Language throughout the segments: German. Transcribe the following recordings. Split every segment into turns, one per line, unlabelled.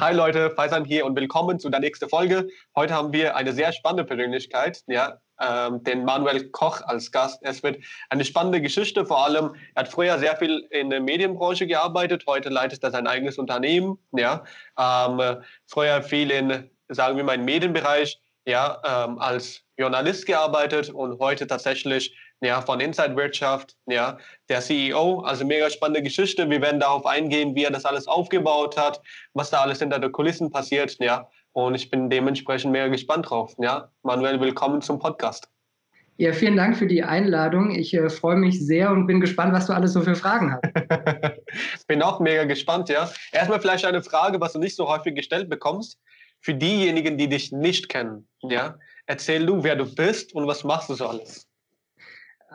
Hi Leute, Faisal hier und willkommen zu der nächsten Folge. Heute haben wir eine sehr spannende Persönlichkeit, ja, ähm, den Manuel Koch als Gast. Es wird eine spannende Geschichte, vor allem, er hat früher sehr viel in der Medienbranche gearbeitet, heute leitet er sein eigenes Unternehmen, ja, ähm, früher viel in, sagen wir mal, im Medienbereich, ja, ähm, als Journalist gearbeitet und heute tatsächlich ja, von Inside Wirtschaft, ja, der CEO. Also mega spannende Geschichte. Wir werden darauf eingehen, wie er das alles aufgebaut hat, was da alles hinter den Kulissen passiert, ja. Und ich bin dementsprechend mega gespannt drauf, ja. Manuel, willkommen zum Podcast.
Ja, vielen Dank für die Einladung. Ich äh, freue mich sehr und bin gespannt, was du alles so für Fragen hast.
bin auch mega gespannt, ja. Erstmal vielleicht eine Frage, was du nicht so häufig gestellt bekommst. Für diejenigen, die dich nicht kennen, ja, erzähl du, wer du bist und was machst du so alles.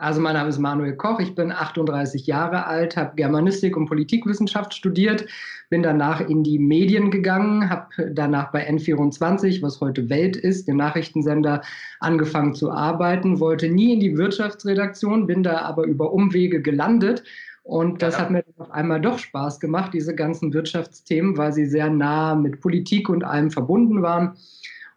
Also mein Name ist Manuel Koch, ich bin 38 Jahre alt, habe Germanistik und Politikwissenschaft studiert, bin danach in die Medien gegangen, habe danach bei N24, was heute Welt ist, dem Nachrichtensender, angefangen zu arbeiten, wollte nie in die Wirtschaftsredaktion, bin da aber über Umwege gelandet und das ja. hat mir auf einmal doch Spaß gemacht, diese ganzen Wirtschaftsthemen, weil sie sehr nah mit Politik und allem verbunden waren.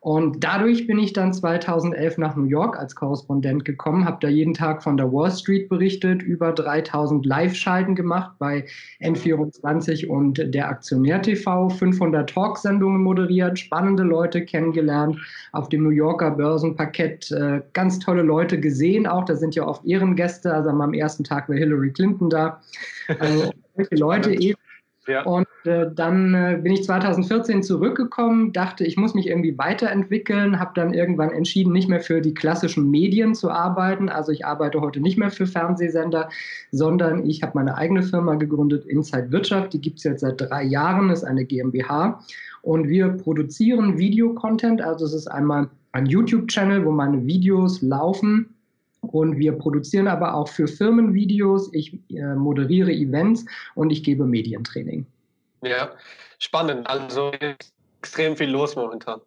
Und dadurch bin ich dann 2011 nach New York als Korrespondent gekommen, habe da jeden Tag von der Wall Street berichtet, über 3000 Live-Schalten gemacht bei N24 und der Aktionär TV, 500 Talksendungen moderiert, spannende Leute kennengelernt, auf dem New Yorker Börsenparkett äh, ganz tolle Leute gesehen auch, da sind ja oft Ehrengäste, also am ersten Tag war Hillary Clinton da. Also solche Leute eben ja. Und äh, dann äh, bin ich 2014 zurückgekommen, dachte, ich muss mich irgendwie weiterentwickeln, habe dann irgendwann entschieden, nicht mehr für die klassischen Medien zu arbeiten. Also ich arbeite heute nicht mehr für Fernsehsender, sondern ich habe meine eigene Firma gegründet, Inside Wirtschaft. Die gibt es jetzt seit drei Jahren, ist eine GmbH. Und wir produzieren Videocontent. Also es ist einmal ein YouTube-Channel, wo meine Videos laufen und wir produzieren aber auch für Firmen Videos. Ich äh, moderiere Events und ich gebe Medientraining.
Ja, spannend. Also extrem viel los momentan.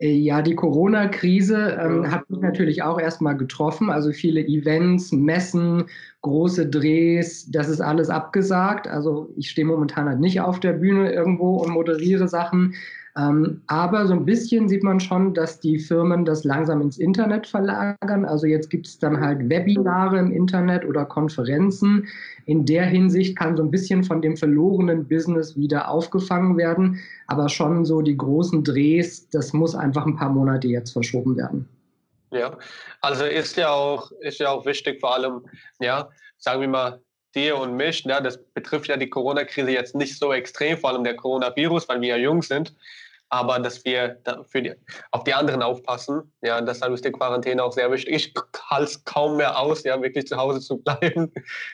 Äh, ja, die Corona-Krise ähm, hat mich natürlich auch erstmal getroffen. Also viele Events, Messen, große Drehs, das ist alles abgesagt. Also ich stehe momentan halt nicht auf der Bühne irgendwo und moderiere Sachen. Ähm, aber so ein bisschen sieht man schon, dass die Firmen das langsam ins Internet verlagern. Also jetzt gibt es dann halt Webinare im Internet oder Konferenzen. In der Hinsicht kann so ein bisschen von dem verlorenen Business wieder aufgefangen werden. Aber schon so die großen Drehs, das muss einfach ein paar Monate jetzt verschoben werden.
Ja, also ist ja auch, ist ja auch wichtig, vor allem, ja, sagen wir mal, dir und mich, ja, das betrifft ja die Corona-Krise jetzt nicht so extrem, vor allem der Coronavirus, weil wir ja jung sind aber dass wir die, auf die anderen aufpassen. Ja, deshalb ist die Quarantäne auch sehr wichtig. Ich halte es kaum mehr aus, ja, wirklich zu Hause zu bleiben,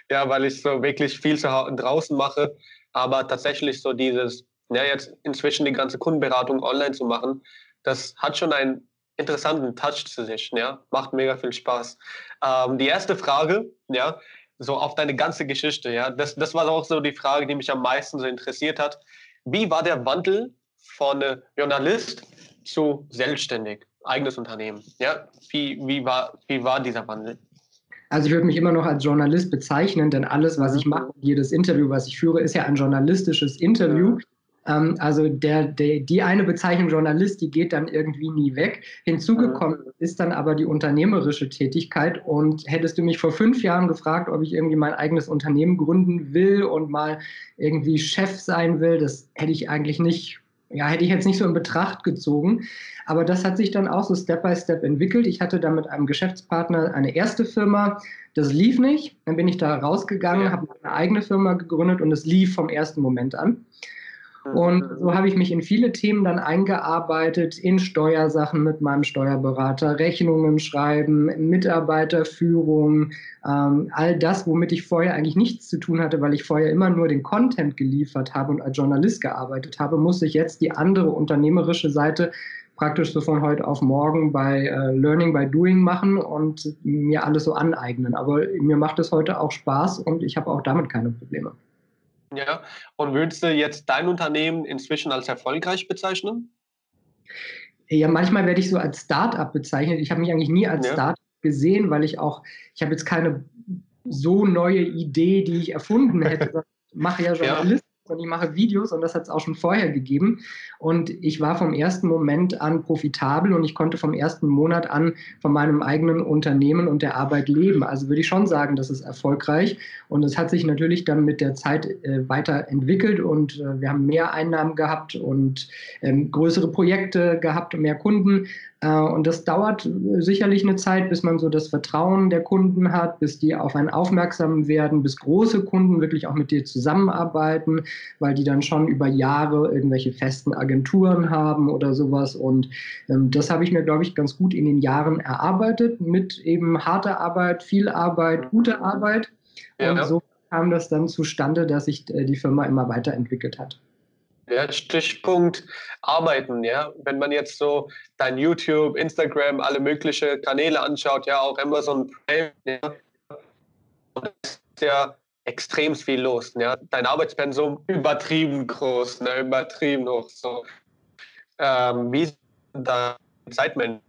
ja, weil ich so wirklich viel zu draußen mache. Aber tatsächlich so dieses, ja, jetzt inzwischen die ganze Kundenberatung online zu machen, das hat schon einen interessanten Touch zu sich, ja, macht mega viel Spaß. Ähm, die erste Frage, ja, so auf deine ganze Geschichte, ja, das, das war auch so die Frage, die mich am meisten so interessiert hat. Wie war der Wandel von Journalist zu selbstständig, eigenes Unternehmen. Ja, wie, wie, war, wie war dieser Wandel?
Also ich würde mich immer noch als Journalist bezeichnen, denn alles, was ich mhm. mache, jedes Interview, was ich führe, ist ja ein journalistisches Interview. Ähm, also der, der, die eine Bezeichnung Journalist, die geht dann irgendwie nie weg. Hinzugekommen mhm. ist dann aber die unternehmerische Tätigkeit. Und hättest du mich vor fünf Jahren gefragt, ob ich irgendwie mein eigenes Unternehmen gründen will und mal irgendwie Chef sein will, das hätte ich eigentlich nicht ja, hätte ich jetzt nicht so in Betracht gezogen. Aber das hat sich dann auch so Step by Step entwickelt. Ich hatte da mit einem Geschäftspartner eine erste Firma. Das lief nicht. Dann bin ich da rausgegangen, ja. habe eine eigene Firma gegründet und es lief vom ersten Moment an. Und so habe ich mich in viele Themen dann eingearbeitet, in Steuersachen mit meinem Steuerberater, Rechnungen schreiben, Mitarbeiterführung, ähm, all das, womit ich vorher eigentlich nichts zu tun hatte, weil ich vorher immer nur den Content geliefert habe und als Journalist gearbeitet habe, musste ich jetzt die andere unternehmerische Seite praktisch so von heute auf morgen bei äh, Learning by Doing machen und mir alles so aneignen. Aber mir macht es heute auch Spaß und ich habe auch damit keine Probleme.
Ja, und würdest du jetzt dein Unternehmen inzwischen als erfolgreich bezeichnen?
Ja, manchmal werde ich so als Start-up bezeichnet. Ich habe mich eigentlich nie als ja. Start-up gesehen, weil ich auch, ich habe jetzt keine so neue Idee, die ich erfunden hätte. Ich mache ja Journalismus und ich mache Videos und das hat es auch schon vorher gegeben. Und ich war vom ersten Moment an profitabel und ich konnte vom ersten Monat an von meinem eigenen Unternehmen und der Arbeit leben. Also würde ich schon sagen, das ist erfolgreich. Und es hat sich natürlich dann mit der Zeit äh, weiterentwickelt und äh, wir haben mehr Einnahmen gehabt und ähm, größere Projekte gehabt und mehr Kunden. Äh, und das dauert sicherlich eine Zeit, bis man so das Vertrauen der Kunden hat, bis die auf einen aufmerksam werden, bis große Kunden wirklich auch mit dir zusammenarbeiten, weil die dann schon über Jahre irgendwelche festen Agenturen haben oder sowas. Und ähm, das habe ich mir, glaube ich, ganz gut in den Jahren erarbeitet mit eben harter Arbeit, viel Arbeit, gute Arbeit. Ja, und so kam das dann zustande, dass sich äh, die Firma immer weiterentwickelt hat.
Ja, Stichpunkt Arbeiten, ja. Wenn man jetzt so dein YouTube, Instagram, alle möglichen Kanäle anschaut, ja, auch Amazon Prime, ja, ist ja extrem viel los. Ja. Dein Arbeitspensum übertrieben groß, ne, übertrieben hoch. So. Ähm, wie dein Zeitmanagement?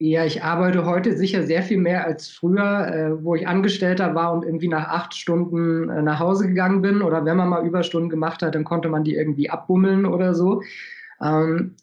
Ja, ich arbeite heute sicher sehr viel mehr als früher, äh, wo ich Angestellter war und irgendwie nach acht Stunden äh, nach Hause gegangen bin. Oder wenn man mal Überstunden gemacht hat, dann konnte man die irgendwie abbummeln oder so. Ähm,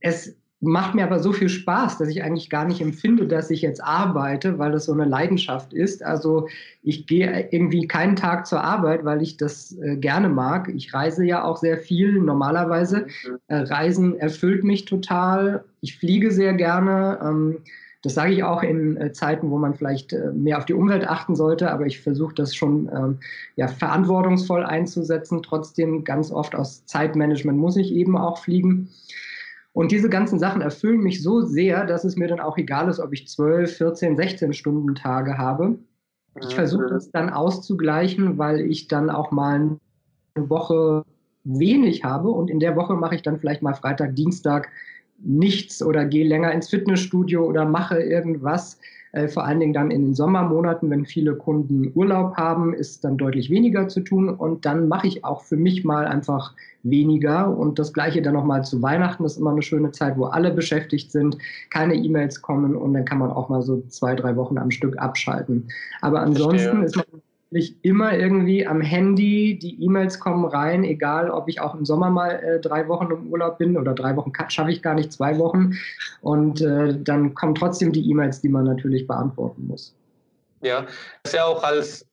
es macht mir aber so viel Spaß, dass ich eigentlich gar nicht empfinde, dass ich jetzt arbeite, weil das so eine Leidenschaft ist. Also ich gehe irgendwie keinen Tag zur Arbeit, weil ich das äh, gerne mag. Ich reise ja auch sehr viel normalerweise. Äh, Reisen erfüllt mich total. Ich fliege sehr gerne. Ähm, das sage ich auch in äh, Zeiten, wo man vielleicht äh, mehr auf die Umwelt achten sollte, aber ich versuche das schon ähm, ja, verantwortungsvoll einzusetzen. Trotzdem ganz oft aus Zeitmanagement muss ich eben auch fliegen. Und diese ganzen Sachen erfüllen mich so sehr, dass es mir dann auch egal ist, ob ich 12, 14, 16 Stunden Tage habe. Ich versuche mhm. das dann auszugleichen, weil ich dann auch mal eine Woche wenig habe und in der Woche mache ich dann vielleicht mal Freitag, Dienstag nichts oder gehe länger ins Fitnessstudio oder mache irgendwas, vor allen Dingen dann in den Sommermonaten, wenn viele Kunden Urlaub haben, ist dann deutlich weniger zu tun. Und dann mache ich auch für mich mal einfach weniger. Und das gleiche dann nochmal zu Weihnachten. Das ist immer eine schöne Zeit, wo alle beschäftigt sind, keine E-Mails kommen und dann kann man auch mal so zwei, drei Wochen am Stück abschalten. Aber ansonsten ist man ich immer irgendwie am Handy, die E-Mails kommen rein, egal ob ich auch im Sommer mal äh, drei Wochen im Urlaub bin oder drei Wochen schaffe ich gar nicht, zwei Wochen. Und äh, dann kommen trotzdem die E-Mails, die man natürlich beantworten muss.
Ja, das ist ja auch als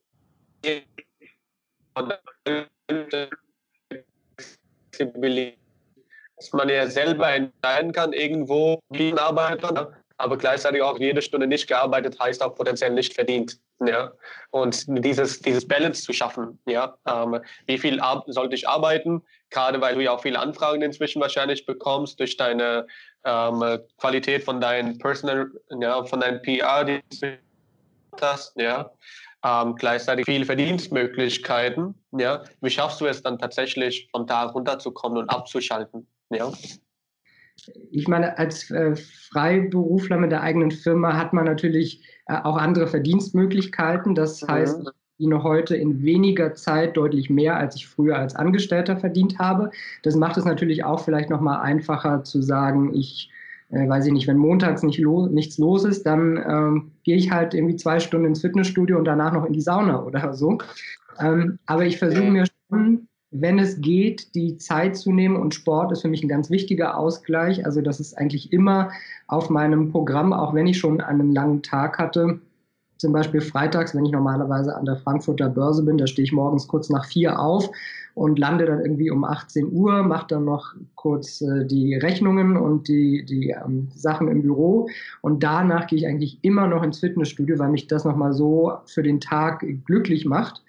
dass man ja selber entscheiden kann, irgendwo wie man arbeitet, ne? aber gleichzeitig auch jede Stunde nicht gearbeitet heißt auch potenziell nicht verdient. Ja, und dieses, dieses Balance zu schaffen, ja, ähm, wie viel sollte ich arbeiten, gerade weil du ja auch viele Anfragen inzwischen wahrscheinlich bekommst durch deine ähm, Qualität von deinen Personal, ja, von deinen PR, die du hast, ja, ähm, gleichzeitig viele Verdienstmöglichkeiten, ja, wie schaffst du es dann tatsächlich von da runterzukommen und abzuschalten, ja?
Ich meine, als äh, Freiberufler mit der eigenen Firma hat man natürlich auch andere Verdienstmöglichkeiten. Das mhm. heißt, ich verdiene heute in weniger Zeit deutlich mehr, als ich früher als Angestellter verdient habe. Das macht es natürlich auch vielleicht nochmal einfacher zu sagen, ich äh, weiß ich nicht, wenn montags nicht lo nichts los ist, dann ähm, gehe ich halt irgendwie zwei Stunden ins Fitnessstudio und danach noch in die Sauna oder so. Ähm, aber ich versuche mir schon wenn es geht, die Zeit zu nehmen. Und Sport ist für mich ein ganz wichtiger Ausgleich. Also das ist eigentlich immer auf meinem Programm, auch wenn ich schon einen langen Tag hatte. Zum Beispiel freitags, wenn ich normalerweise an der Frankfurter Börse bin, da stehe ich morgens kurz nach vier auf und lande dann irgendwie um 18 Uhr, mache dann noch kurz äh, die Rechnungen und die, die ähm, Sachen im Büro. Und danach gehe ich eigentlich immer noch ins Fitnessstudio, weil mich das nochmal so für den Tag glücklich macht.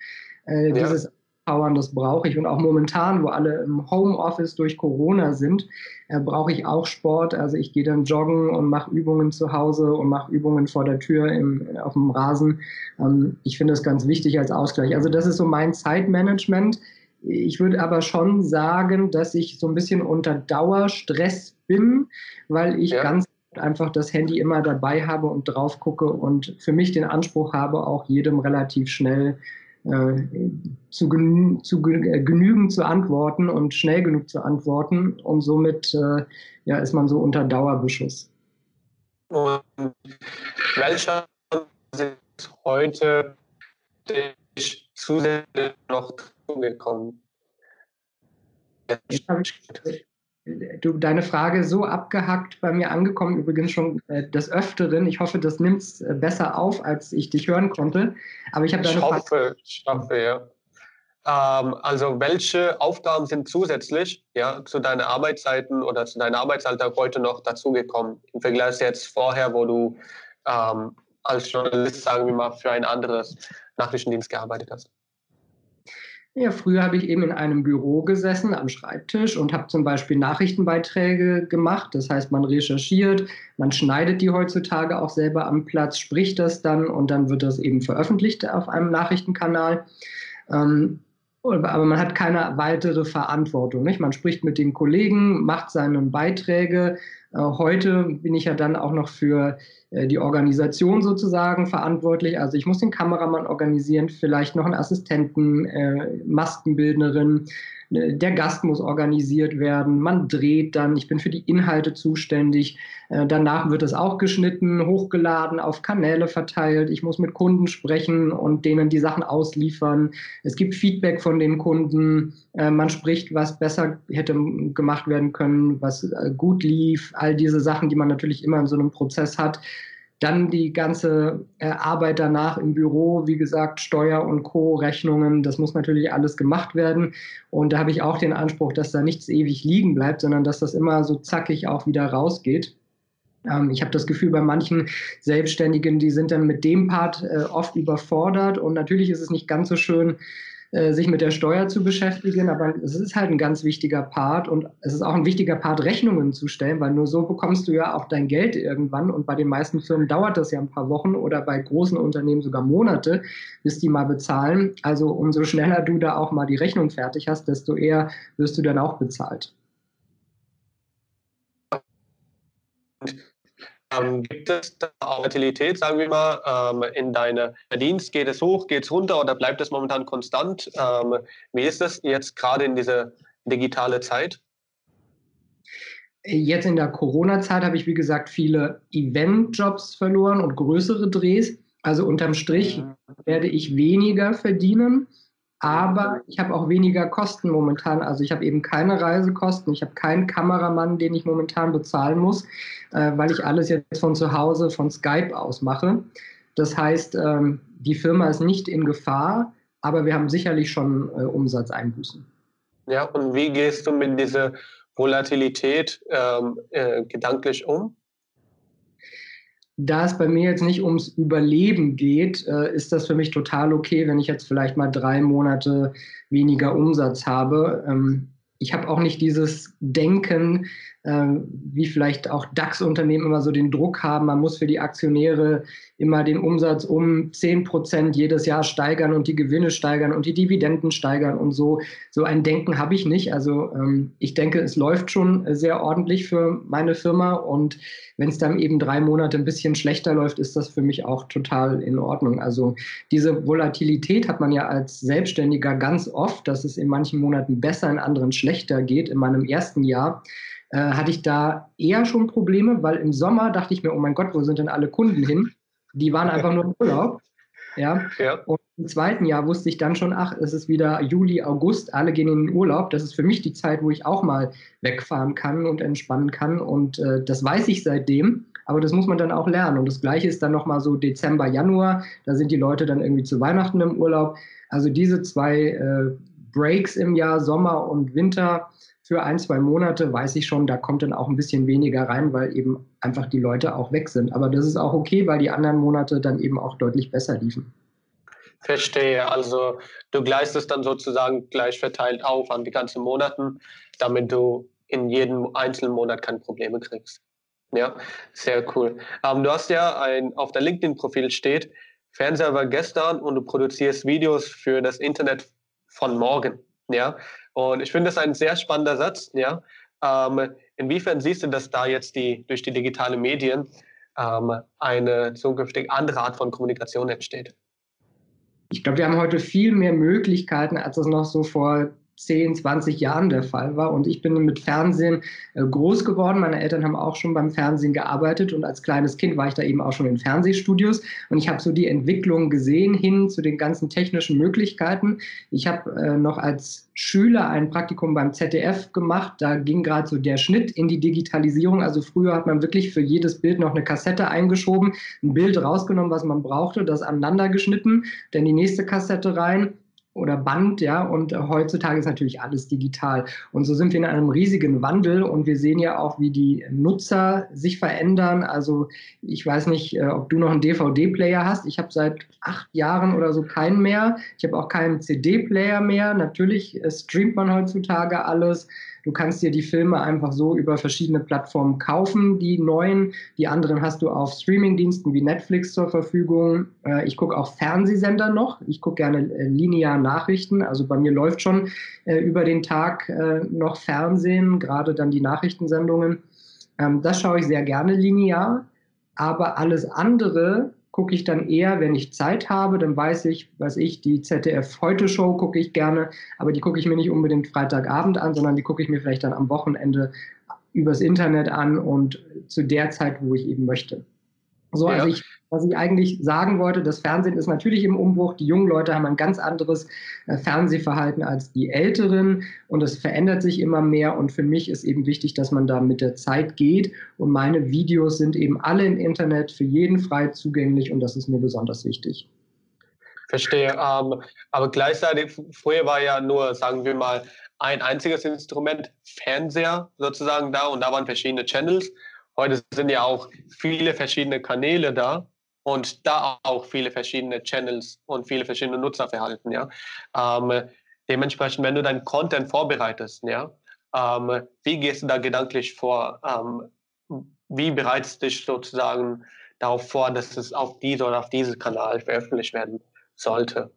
Äh, ja. Dieses Powern, das brauche ich. Und auch momentan, wo alle im Homeoffice durch Corona sind, äh, brauche ich auch Sport. Also ich gehe dann joggen und mache Übungen zu Hause und mache Übungen vor der Tür im, auf dem Rasen. Ähm, ich finde das ganz wichtig als Ausgleich. Also das ist so mein Zeitmanagement. Ich würde aber schon sagen, dass ich so ein bisschen unter Dauerstress bin, weil ich ja. ganz einfach das Handy immer dabei habe und drauf gucke und für mich den Anspruch habe, auch jedem relativ schnell zu, genü zu äh, genügen zu antworten und schnell genug zu antworten und somit äh, ja, ist man so unter Dauerbeschuss.
Und welcher ist heute dich zusätzlich noch zugekommen?
Jetzt habe ich du, deine Frage so abgehackt bei mir angekommen, übrigens schon äh, des Öfteren. Ich hoffe, das nimmt es äh, besser auf, als ich dich hören konnte. Aber ich habe deine
ich hoffe, ich hoffe, ja. Ähm, also welche Aufgaben sind zusätzlich ja, zu deinen Arbeitszeiten oder zu deinem Arbeitsalltag heute noch dazugekommen? Im Vergleich jetzt vorher, wo du ähm, als Journalist, sagen wir mal, für ein anderes Nachrichtendienst gearbeitet hast.
Ja, früher habe ich eben in einem Büro gesessen am Schreibtisch und habe zum Beispiel Nachrichtenbeiträge gemacht. Das heißt, man recherchiert, man schneidet die heutzutage auch selber am Platz, spricht das dann und dann wird das eben veröffentlicht auf einem Nachrichtenkanal. Ähm, aber man hat keine weitere Verantwortung. Nicht? Man spricht mit den Kollegen, macht seine Beiträge. Äh, heute bin ich ja dann auch noch für äh, die Organisation sozusagen verantwortlich. Also ich muss den Kameramann organisieren, vielleicht noch einen Assistenten, äh, Maskenbildnerin, der Gast muss organisiert werden, man dreht dann, ich bin für die Inhalte zuständig, äh, danach wird es auch geschnitten, hochgeladen, auf Kanäle verteilt, ich muss mit Kunden sprechen und denen die Sachen ausliefern, es gibt Feedback von den Kunden, äh, man spricht, was besser hätte gemacht werden können, was äh, gut lief, all diese Sachen, die man natürlich immer in so einem Prozess hat. Dann die ganze äh, Arbeit danach im Büro, wie gesagt, Steuer und Co., Rechnungen, das muss natürlich alles gemacht werden. Und da habe ich auch den Anspruch, dass da nichts ewig liegen bleibt, sondern dass das immer so zackig auch wieder rausgeht. Ähm, ich habe das Gefühl, bei manchen Selbstständigen, die sind dann mit dem Part äh, oft überfordert. Und natürlich ist es nicht ganz so schön, äh, sich mit der Steuer zu beschäftigen, aber es ist halt ein ganz wichtiger Part und es ist auch ein wichtiger Part, Rechnungen zu stellen, weil nur so bekommst du ja auch dein Geld irgendwann und bei den meisten Firmen dauert das ja ein paar Wochen oder bei großen Unternehmen sogar Monate, bis die mal bezahlen. Also umso schneller du da auch mal die Rechnung fertig hast, desto eher wirst du dann auch bezahlt.
Ähm, gibt es da Volatilität, sagen wir mal, ähm, in deinem Verdienst? Geht es hoch, geht es runter oder bleibt es momentan konstant? Ähm, wie ist das jetzt gerade in dieser digitalen Zeit?
Jetzt in der Corona-Zeit habe ich, wie gesagt, viele Event-Jobs verloren und größere Drehs. Also unterm Strich werde ich weniger verdienen. Aber ich habe auch weniger Kosten momentan. Also ich habe eben keine Reisekosten, ich habe keinen Kameramann, den ich momentan bezahlen muss, äh, weil ich alles jetzt von zu Hause, von Skype aus mache. Das heißt, ähm, die Firma ist nicht in Gefahr, aber wir haben sicherlich schon äh, Umsatzeinbußen.
Ja, und wie gehst du mit dieser Volatilität ähm, äh, gedanklich um?
Da es bei mir jetzt nicht ums Überleben geht, äh, ist das für mich total okay, wenn ich jetzt vielleicht mal drei Monate weniger Umsatz habe. Ähm, ich habe auch nicht dieses Denken, wie vielleicht auch DAX-Unternehmen immer so den Druck haben, man muss für die Aktionäre immer den Umsatz um 10 Prozent jedes Jahr steigern und die Gewinne steigern und die Dividenden steigern und so. So ein Denken habe ich nicht. Also ähm, ich denke, es läuft schon sehr ordentlich für meine Firma und wenn es dann eben drei Monate ein bisschen schlechter läuft, ist das für mich auch total in Ordnung. Also diese Volatilität hat man ja als Selbstständiger ganz oft, dass es in manchen Monaten besser, in anderen schlechter geht. In meinem ersten Jahr äh, hatte ich da eher schon Probleme, weil im Sommer dachte ich mir, oh mein Gott, wo sind denn alle Kunden hin? Die waren einfach nur im Urlaub. Ja? ja. Und im zweiten Jahr wusste ich dann schon, ach, es ist wieder Juli, August, alle gehen in den Urlaub. Das ist für mich die Zeit, wo ich auch mal wegfahren kann und entspannen kann. Und äh, das weiß ich seitdem. Aber das muss man dann auch lernen. Und das Gleiche ist dann nochmal so Dezember, Januar. Da sind die Leute dann irgendwie zu Weihnachten im Urlaub. Also diese zwei äh, Breaks im Jahr, Sommer und Winter, für ein, zwei Monate weiß ich schon, da kommt dann auch ein bisschen weniger rein, weil eben einfach die Leute auch weg sind. Aber das ist auch okay, weil die anderen Monate dann eben auch deutlich besser liefen.
Verstehe. Also du gleichst es dann sozusagen gleich verteilt auf an die ganzen Monaten, damit du in jedem einzelnen Monat keine Probleme kriegst. Ja, sehr cool. Ähm, du hast ja ein, auf der LinkedIn-Profil steht, Fernseher war gestern und du produzierst Videos für das Internet von morgen. Ja, und ich finde das ein sehr spannender Satz. Ja, ähm, inwiefern siehst du, dass da jetzt die durch die digitalen Medien ähm, eine zukünftig andere Art von Kommunikation entsteht?
Ich glaube, wir haben heute viel mehr Möglichkeiten, als es noch so vor 10, 20 Jahren der Fall war. Und ich bin mit Fernsehen äh, groß geworden. Meine Eltern haben auch schon beim Fernsehen gearbeitet und als kleines Kind war ich da eben auch schon in Fernsehstudios und ich habe so die Entwicklung gesehen hin zu den ganzen technischen Möglichkeiten. Ich habe äh, noch als Schüler ein Praktikum beim ZDF gemacht. Da ging gerade so der Schnitt in die Digitalisierung. Also früher hat man wirklich für jedes Bild noch eine Kassette eingeschoben, ein Bild rausgenommen, was man brauchte, das aneinander geschnitten, dann die nächste Kassette rein oder Band, ja, und heutzutage ist natürlich alles digital. Und so sind wir in einem riesigen Wandel und wir sehen ja auch, wie die Nutzer sich verändern. Also ich weiß nicht, äh, ob du noch einen DVD-Player hast. Ich habe seit acht Jahren oder so keinen mehr. Ich habe auch keinen CD-Player mehr. Natürlich äh, streamt man heutzutage alles. Du kannst dir die Filme einfach so über verschiedene Plattformen kaufen, die neuen. Die anderen hast du auf Streamingdiensten wie Netflix zur Verfügung. Äh, ich gucke auch Fernsehsender noch. Ich gucke gerne äh, linear Nachrichten. Also bei mir läuft schon äh, über den Tag noch Fernsehen, gerade dann die Nachrichtensendungen. Ähm, das schaue ich sehr gerne linear. Aber alles andere gucke ich dann eher, wenn ich Zeit habe, dann weiß ich, was ich, die ZDF Heute Show gucke ich gerne, aber die gucke ich mir nicht unbedingt Freitagabend an, sondern die gucke ich mir vielleicht dann am Wochenende übers Internet an und zu der Zeit, wo ich eben möchte. So, also ich, was ich eigentlich sagen wollte, das Fernsehen ist natürlich im Umbruch. Die jungen Leute haben ein ganz anderes äh, Fernsehverhalten als die Älteren und es verändert sich immer mehr. Und für mich ist eben wichtig, dass man da mit der Zeit geht. Und meine Videos sind eben alle im Internet für jeden frei zugänglich und das ist mir besonders wichtig.
Verstehe. Ähm, aber gleichzeitig, früher war ja nur, sagen wir mal, ein einziges Instrument, Fernseher sozusagen da und da waren verschiedene Channels. Heute sind ja auch viele verschiedene Kanäle da und da auch viele verschiedene Channels und viele verschiedene Nutzerverhalten. Ja? Ähm, dementsprechend, wenn du deinen Content vorbereitest, ja, ähm, wie gehst du da gedanklich vor? Ähm, wie bereitest du dich sozusagen darauf vor, dass es auf diese oder auf diesen Kanal veröffentlicht werden sollte?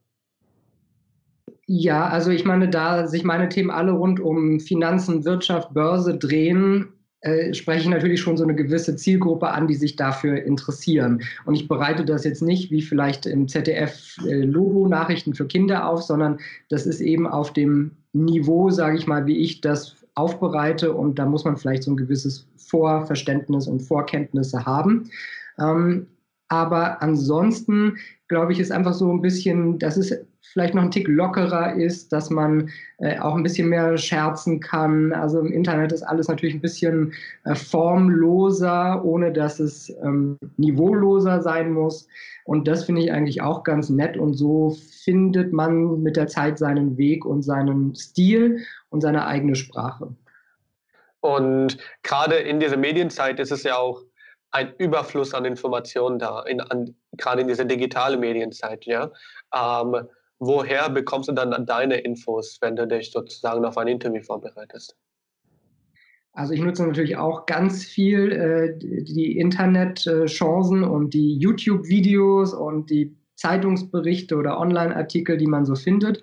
Ja, also ich meine, da sich meine Themen alle rund um Finanzen, Wirtschaft, Börse drehen, äh, spreche ich natürlich schon so eine gewisse Zielgruppe an, die sich dafür interessieren. Und ich bereite das jetzt nicht wie vielleicht im ZDF äh, Logo Nachrichten für Kinder auf, sondern das ist eben auf dem Niveau, sage ich mal, wie ich das aufbereite. Und da muss man vielleicht so ein gewisses Vorverständnis und Vorkenntnisse haben. Ähm, aber ansonsten glaube ich, ist einfach so ein bisschen, dass es vielleicht noch ein Tick lockerer ist, dass man äh, auch ein bisschen mehr scherzen kann. Also im Internet ist alles natürlich ein bisschen äh, formloser, ohne dass es ähm, niveauloser sein muss. Und das finde ich eigentlich auch ganz nett. Und so findet man mit der Zeit seinen Weg und seinen Stil und seine eigene Sprache.
Und gerade in dieser Medienzeit ist es ja auch ein Überfluss an Informationen da, in, an, gerade in dieser digitalen Medienzeit. Ja? Ähm, woher bekommst du dann deine Infos, wenn du dich sozusagen auf ein Interview vorbereitest?
Also ich nutze natürlich auch ganz viel äh, die Internetchancen und die YouTube-Videos und die Zeitungsberichte oder Online-Artikel, die man so findet.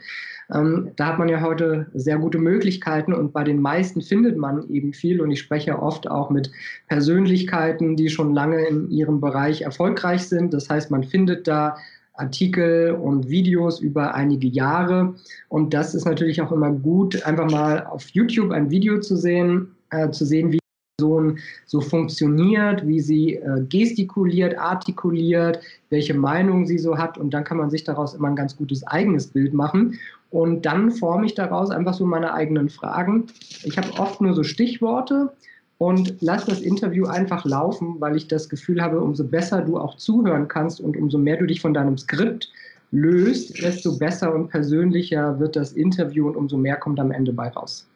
Ähm, da hat man ja heute sehr gute Möglichkeiten und bei den meisten findet man eben viel und ich spreche oft auch mit Persönlichkeiten, die schon lange in ihrem Bereich erfolgreich sind. Das heißt, man findet da Artikel und Videos über einige Jahre. Und das ist natürlich auch immer gut, einfach mal auf YouTube ein Video zu sehen, äh, zu sehen, wie Person so funktioniert, wie sie äh, gestikuliert, artikuliert, welche Meinung sie so hat. Und dann kann man sich daraus immer ein ganz gutes eigenes Bild machen. Und dann forme ich daraus einfach so meine eigenen Fragen. Ich habe oft nur so Stichworte und lasse das Interview einfach laufen, weil ich das Gefühl habe, umso besser du auch zuhören kannst und umso mehr du dich von deinem Skript löst, desto besser und persönlicher wird das Interview und umso mehr kommt am Ende bei raus.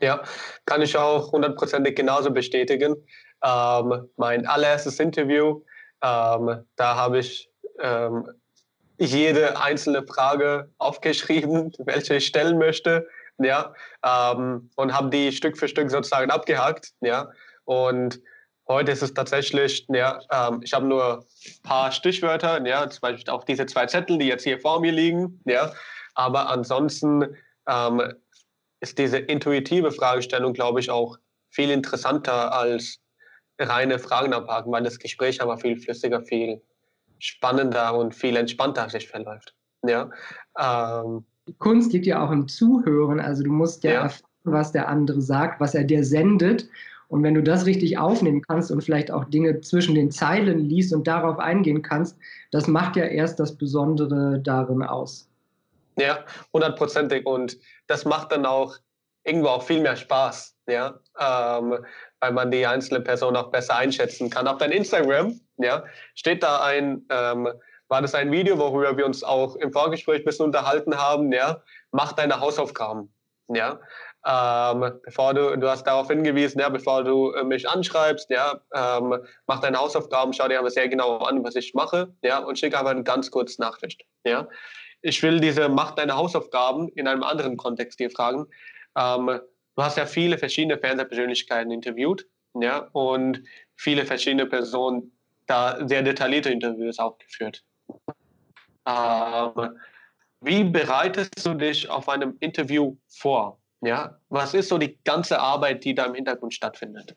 Ja, kann ich auch hundertprozentig genauso bestätigen. Ähm, mein allererstes Interview, ähm, da habe ich ähm, jede einzelne Frage aufgeschrieben, welche ich stellen möchte, ja, ähm, und habe die Stück für Stück sozusagen abgehakt, ja. Und heute ist es tatsächlich, ja, ähm, ich habe nur ein paar Stichwörter, ja, zum Beispiel auch diese zwei Zettel, die jetzt hier vor mir liegen, ja. Aber ansonsten ähm, ist diese intuitive Fragestellung, glaube ich, auch viel interessanter als reine Fragen abhaken, weil das Gespräch aber viel flüssiger, viel spannender und viel entspannter sich verläuft. Ja, ähm,
Kunst liegt ja auch im Zuhören. Also du musst ja, ja. erfahren, was der andere sagt, was er dir sendet. Und wenn du das richtig aufnehmen kannst und vielleicht auch Dinge zwischen den Zeilen liest und darauf eingehen kannst, das macht ja erst das Besondere darin aus.
Ja, hundertprozentig. Und das macht dann auch irgendwo auch viel mehr Spaß, ja, ähm, weil man die einzelne Person auch besser einschätzen kann. Auf dein Instagram, ja, steht da ein, ähm, war das ein Video, worüber wir uns auch im Vorgespräch ein bisschen unterhalten haben, ja, mach deine Hausaufgaben, ja. Ähm, bevor du, du hast darauf hingewiesen, ja, bevor du äh, mich anschreibst, ja, ähm, mach deine Hausaufgaben, schau dir aber sehr genau an, was ich mache, ja, und schick aber eine ganz kurze Nachricht, ja. Ich will diese Mach deine Hausaufgaben in einem anderen Kontext dir fragen. Ähm, du hast ja viele verschiedene Fernsehpersönlichkeiten interviewt, ja, und viele verschiedene Personen da sehr detaillierte Interviews auch geführt. Wie bereitest du dich auf einem Interview vor? Ja, was ist so die ganze Arbeit, die da im Hintergrund stattfindet?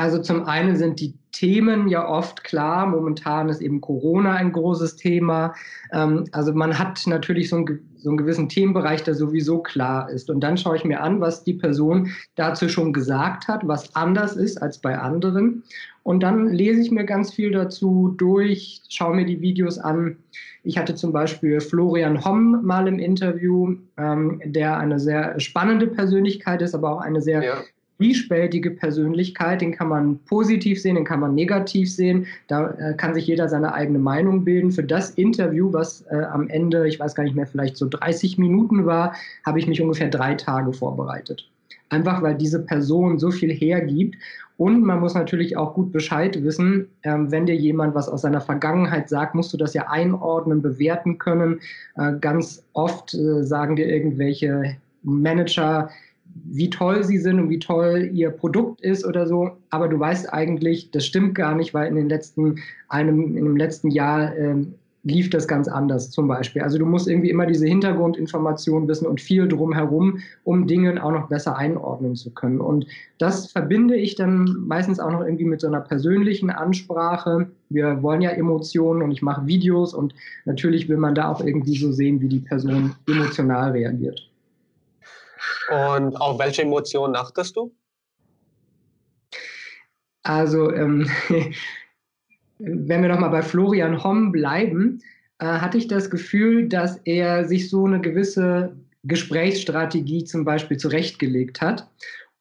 Also zum einen sind die Themen ja oft klar. Momentan ist eben Corona ein großes Thema. Ähm, also man hat natürlich so einen, so einen gewissen Themenbereich, der sowieso klar ist. Und dann schaue ich mir an, was die Person dazu schon gesagt hat, was anders ist als bei anderen. Und dann lese ich mir ganz viel dazu durch, schaue mir die Videos an. Ich hatte zum Beispiel Florian Homm mal im Interview, ähm, der eine sehr spannende Persönlichkeit ist, aber auch eine sehr ja. Zwiespältige Persönlichkeit. Den kann man positiv sehen, den kann man negativ sehen. Da äh, kann sich jeder seine eigene Meinung bilden. Für das Interview, was äh, am Ende, ich weiß gar nicht mehr, vielleicht so 30 Minuten war, habe ich mich ungefähr drei Tage vorbereitet einfach weil diese Person so viel hergibt. Und man muss natürlich auch gut Bescheid wissen, ähm, wenn dir jemand was aus seiner Vergangenheit sagt, musst du das ja einordnen, bewerten können. Äh, ganz oft äh, sagen dir irgendwelche Manager, wie toll sie sind und wie toll ihr Produkt ist oder so. Aber du weißt eigentlich, das stimmt gar nicht, weil in den letzten einem, in dem letzten Jahr ähm, lief das ganz anders zum Beispiel. Also du musst irgendwie immer diese Hintergrundinformation wissen und viel drumherum, um Dinge auch noch besser einordnen zu können. Und das verbinde ich dann meistens auch noch irgendwie mit so einer persönlichen Ansprache. Wir wollen ja Emotionen und ich mache Videos und natürlich will man da auch irgendwie so sehen, wie die Person emotional reagiert.
Und auf welche Emotionen achtest du?
Also ähm, wenn wir nochmal bei Florian Homm bleiben, äh, hatte ich das Gefühl, dass er sich so eine gewisse Gesprächsstrategie zum Beispiel zurechtgelegt hat.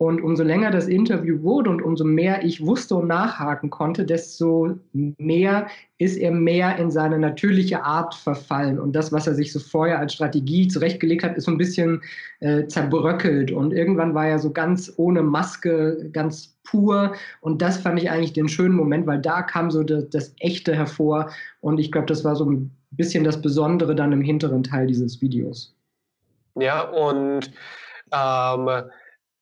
Und umso länger das Interview wurde und umso mehr ich wusste und nachhaken konnte, desto mehr ist er mehr in seine natürliche Art verfallen. Und das, was er sich so vorher als Strategie zurechtgelegt hat, ist so ein bisschen äh, zerbröckelt. Und irgendwann war er so ganz ohne Maske, ganz pur. Und das fand ich eigentlich den schönen Moment, weil da kam so das, das Echte hervor. Und ich glaube, das war so ein bisschen das Besondere dann im hinteren Teil dieses Videos.
Ja, und ähm,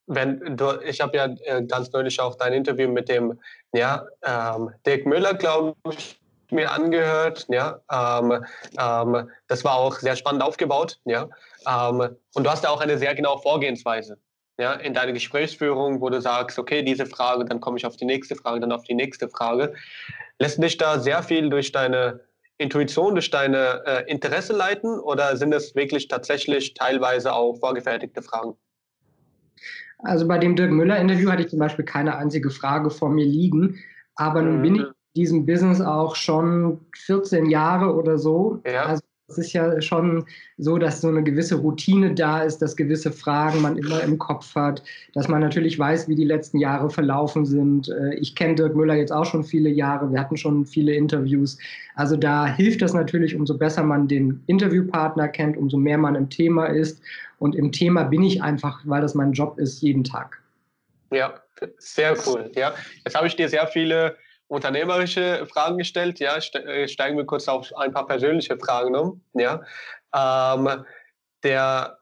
wenn du, ich habe ja äh, ganz neulich auch dein Interview mit dem ja, ähm, Dirk Müller, glaube ich, mir angehört. Ja, ähm, ähm, das war auch sehr spannend aufgebaut. Ja, ähm, und du hast ja auch eine sehr genaue Vorgehensweise. Ja, in deiner Gesprächsführung, wo du sagst, okay, diese Frage, dann komme ich auf die nächste Frage, dann auf die nächste Frage. Lässt dich da sehr viel durch deine Intuition, durch deine äh, Interesse leiten oder sind es wirklich tatsächlich teilweise auch vorgefertigte Fragen?
Also bei dem Dirk Müller-Interview hatte ich zum Beispiel keine einzige Frage vor mir liegen. Aber nun bin ich mhm. in diesem Business auch schon 14 Jahre oder so. Ja. Also es ist ja schon so, dass so eine gewisse Routine da ist, dass gewisse Fragen man immer im Kopf hat, dass man natürlich weiß, wie die letzten Jahre verlaufen sind. Äh, ich kenne Dirk Müller jetzt auch schon viele Jahre, wir hatten schon viele Interviews. Also da hilft das natürlich, umso besser man den Interviewpartner kennt, umso mehr man im Thema ist. Und im Thema bin ich einfach, weil das mein Job ist, jeden Tag.
Ja, sehr cool. Ja, jetzt habe ich dir sehr viele unternehmerische Fragen gestellt. Ja, äh, steigen wir kurz auf ein paar persönliche Fragen um. Ja, ähm, der,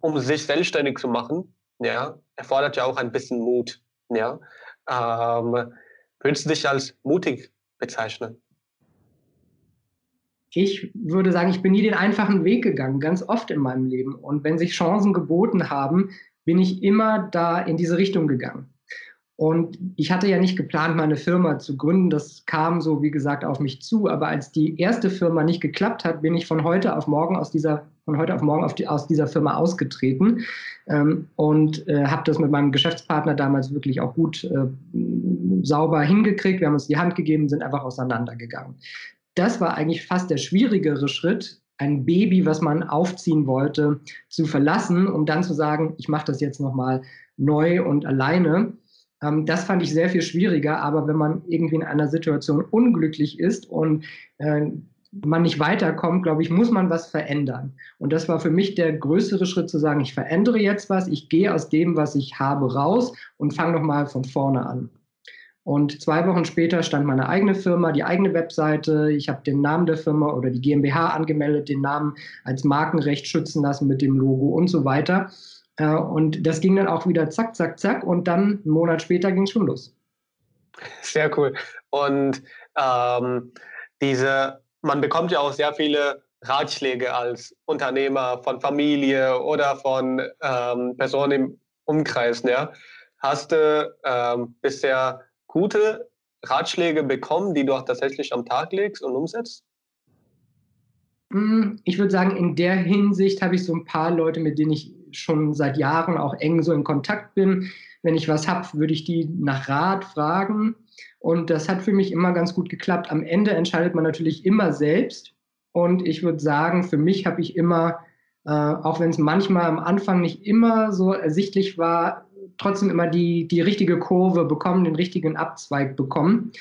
um sich selbstständig zu machen, ja, erfordert ja auch ein bisschen Mut. Ja, ähm, würdest du dich als mutig bezeichnen?
Ich würde sagen, ich bin nie den einfachen Weg gegangen, ganz oft in meinem Leben. Und wenn sich Chancen geboten haben, bin ich immer da in diese Richtung gegangen. Und ich hatte ja nicht geplant, meine Firma zu gründen. Das kam so, wie gesagt, auf mich zu. Aber als die erste Firma nicht geklappt hat, bin ich von heute auf morgen aus dieser von heute auf morgen auf die, aus dieser Firma ausgetreten ähm, und äh, habe das mit meinem Geschäftspartner damals wirklich auch gut äh, sauber hingekriegt. Wir haben uns die Hand gegeben, sind einfach auseinandergegangen. Das war eigentlich fast der schwierigere Schritt, ein Baby, was man aufziehen wollte, zu verlassen, um dann zu sagen, ich mache das jetzt nochmal neu und alleine. Ähm, das fand ich sehr viel schwieriger, aber wenn man irgendwie in einer Situation unglücklich ist und äh, man nicht weiterkommt, glaube ich, muss man was verändern. Und das war für mich der größere Schritt zu sagen, ich verändere jetzt was, ich gehe aus dem, was ich habe, raus und fange nochmal von vorne an. Und zwei Wochen später stand meine eigene Firma, die eigene Webseite. Ich habe den Namen der Firma oder die GmbH angemeldet, den Namen als Markenrecht schützen lassen mit dem Logo und so weiter. Äh, und das ging dann auch wieder zack, zack, zack. Und dann einen Monat später ging es schon los.
Sehr cool. Und ähm, diese, man bekommt ja auch sehr viele Ratschläge als Unternehmer von Familie oder von ähm, Personen im Umkreis. Ja? Hast du ähm, bisher gute Ratschläge bekommen, die du auch tatsächlich am Tag legst und umsetzt?
Hm, ich würde sagen, in der Hinsicht habe ich so ein paar Leute, mit denen ich schon seit Jahren auch eng so in Kontakt bin. Wenn ich was habe, würde ich die nach Rat fragen. Und das hat für mich immer ganz gut geklappt. Am Ende entscheidet man natürlich immer selbst. Und ich würde sagen, für mich habe ich immer, äh, auch wenn es manchmal am Anfang nicht immer so ersichtlich war, trotzdem immer die, die richtige Kurve bekommen, den richtigen Abzweig bekommen.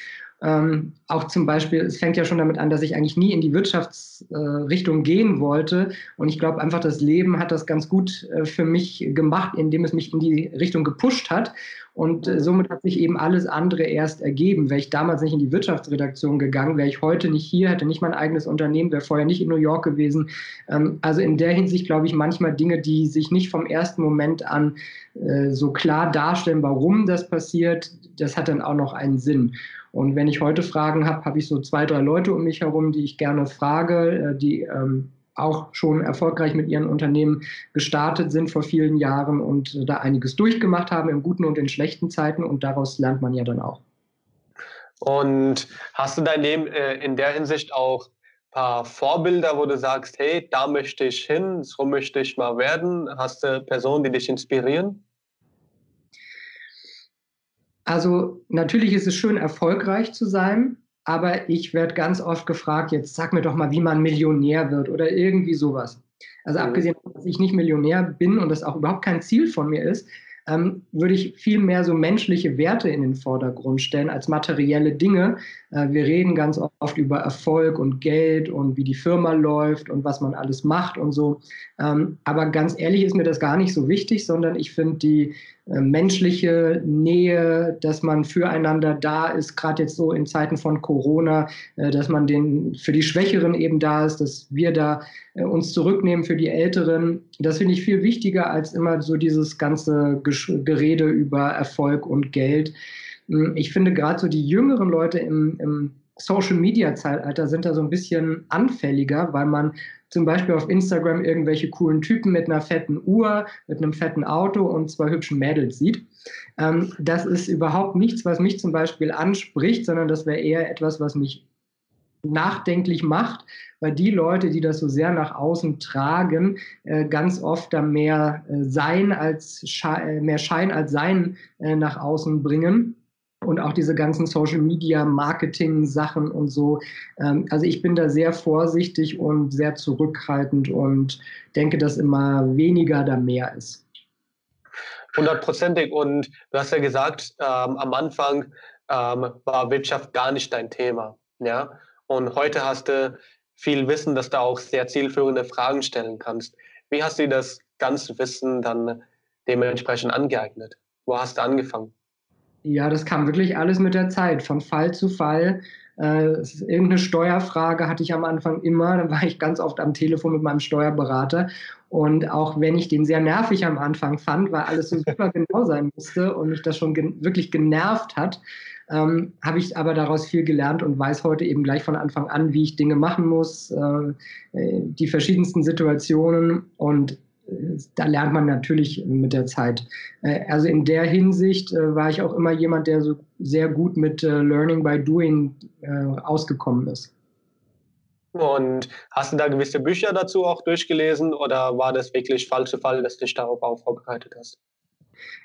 Auch zum Beispiel, es fängt ja schon damit an, dass ich eigentlich nie in die Wirtschaftsrichtung gehen wollte. Und ich glaube einfach, das Leben hat das ganz gut äh, für mich gemacht, indem es mich in die Richtung gepusht hat. Und äh, somit hat sich eben alles andere erst ergeben. Wäre ich damals nicht in die Wirtschaftsredaktion gegangen, wäre ich heute nicht hier, hätte nicht mein eigenes Unternehmen, wäre vorher nicht in New York gewesen. Ähm, also in der Hinsicht glaube ich manchmal Dinge, die sich nicht vom ersten Moment an äh, so klar darstellen, warum das passiert, das hat dann auch noch einen Sinn. Und wenn ich heute Fragen habe, habe ich so zwei, drei Leute um mich herum, die ich gerne frage, äh, die ähm, auch schon erfolgreich mit ihren Unternehmen gestartet sind vor vielen Jahren und da einiges durchgemacht haben in guten und in schlechten Zeiten und daraus lernt man ja dann auch.
Und hast du dein Leben äh, in der Hinsicht auch ein paar Vorbilder, wo du sagst, hey, da möchte ich hin, so möchte ich mal werden? Hast du Personen, die dich inspirieren?
Also natürlich ist es schön, erfolgreich zu sein, aber ich werde ganz oft gefragt, jetzt sag mir doch mal, wie man Millionär wird oder irgendwie sowas. Also mhm. abgesehen, dass ich nicht Millionär bin und das auch überhaupt kein Ziel von mir ist, ähm, würde ich viel mehr so menschliche Werte in den Vordergrund stellen als materielle Dinge. Äh, wir reden ganz oft über Erfolg und Geld und wie die Firma läuft und was man alles macht und so. Ähm, aber ganz ehrlich ist mir das gar nicht so wichtig, sondern ich finde die menschliche Nähe, dass man füreinander da ist, gerade jetzt so in Zeiten von Corona, äh, dass man den für die Schwächeren eben da ist, dass wir da äh, uns zurücknehmen für die Älteren. Das finde ich viel wichtiger als immer so dieses ganze Gerede über Erfolg und Geld. Hm, ich finde gerade so die jüngeren Leute im, im Social Media Zeitalter sind da so ein bisschen anfälliger, weil man zum Beispiel auf Instagram irgendwelche coolen Typen mit einer fetten Uhr, mit einem fetten Auto und zwei hübschen Mädels sieht. Ähm, das ist überhaupt nichts, was mich zum Beispiel anspricht, sondern das wäre eher etwas, was mich nachdenklich macht, weil die Leute, die das so sehr nach außen tragen, äh, ganz oft da mehr äh, Sein als Schein, mehr Schein als Sein äh, nach außen bringen und auch diese ganzen Social Media Marketing Sachen und so. Ähm, also ich bin da sehr vorsichtig und sehr zurückhaltend und denke, dass immer weniger da mehr ist.
Hundertprozentig. Und du hast ja gesagt, ähm, am Anfang ähm, war Wirtschaft gar nicht dein Thema. Ja? Und heute hast du viel Wissen, dass du auch sehr zielführende Fragen stellen kannst. Wie hast du das ganze Wissen dann dementsprechend angeeignet? Wo hast du angefangen?
Ja, das kam wirklich alles mit der Zeit, von Fall zu Fall. Äh, irgendeine Steuerfrage hatte ich am Anfang immer, dann war ich ganz oft am Telefon mit meinem Steuerberater. Und auch wenn ich den sehr nervig am Anfang fand, weil alles so super genau sein musste und mich das schon gen wirklich genervt hat, ähm, habe ich aber daraus viel gelernt und weiß heute eben gleich von Anfang an, wie ich Dinge machen muss, äh, äh die verschiedensten Situationen und da lernt man natürlich mit der Zeit. Äh, also in der Hinsicht äh, war ich auch immer jemand, der so sehr gut mit äh, Learning by Doing ausgekommen ist.
Und hast du da gewisse Bücher dazu auch durchgelesen oder war das wirklich Fall zu Fall, dass du dich darauf auch vorbereitet hast?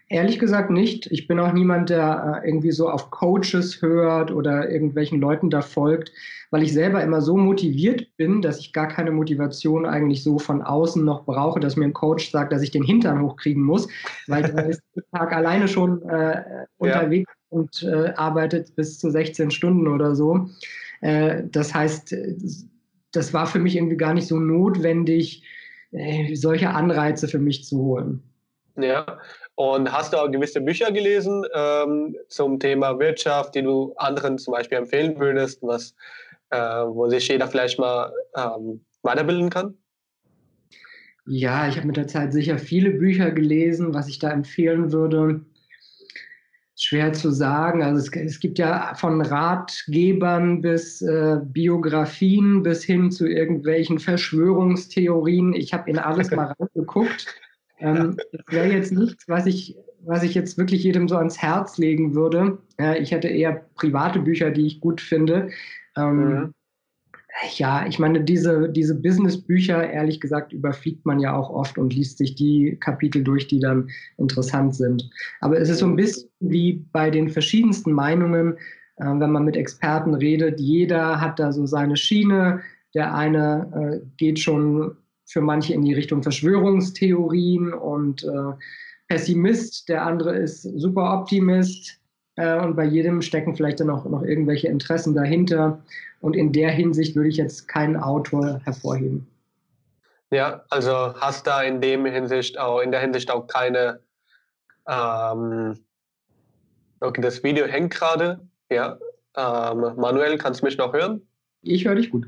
Ehrlich gesagt nicht. Ich bin auch niemand, der äh, irgendwie so auf Coaches hört oder irgendwelchen Leuten da folgt, weil ich selber immer so motiviert bin, dass ich gar keine Motivation eigentlich so von außen noch brauche, dass mir ein Coach sagt, dass ich den Hintern hochkriegen muss, weil der ist den Tag alleine schon äh, unterwegs ja. und äh, arbeitet bis zu 16 Stunden oder so. Äh, das heißt, das war für mich irgendwie gar nicht so notwendig, äh, solche Anreize für mich zu holen.
Ja, und hast du auch gewisse Bücher gelesen ähm, zum Thema Wirtschaft, die du anderen zum Beispiel empfehlen würdest, was, äh, wo sich jeder vielleicht mal ähm, weiterbilden kann?
Ja, ich habe mit der Zeit sicher viele Bücher gelesen, was ich da empfehlen würde. Schwer zu sagen. Also es, es gibt ja von Ratgebern bis äh, Biografien bis hin zu irgendwelchen Verschwörungstheorien. Ich habe in alles mal reingeguckt. Ähm, das wäre jetzt nichts, was ich, was ich jetzt wirklich jedem so ans Herz legen würde. Äh, ich hätte eher private Bücher, die ich gut finde. Ähm, mhm. Ja, ich meine, diese, diese Business-Bücher, ehrlich gesagt, überfliegt man ja auch oft und liest sich die Kapitel durch, die dann interessant sind. Aber es ist so ein bisschen wie bei den verschiedensten Meinungen, äh, wenn man mit Experten redet. Jeder hat da so seine Schiene. Der eine äh, geht schon für manche in die Richtung Verschwörungstheorien und äh, Pessimist, der andere ist super Optimist äh, und bei jedem stecken vielleicht dann auch noch irgendwelche Interessen dahinter. Und in der Hinsicht würde ich jetzt keinen Autor hervorheben.
Ja, also hast da in dem Hinsicht auch in der Hinsicht auch keine ähm, okay, das Video hängt gerade. Ja. Ähm, Manuel, kannst du mich noch hören?
Ich höre dich gut.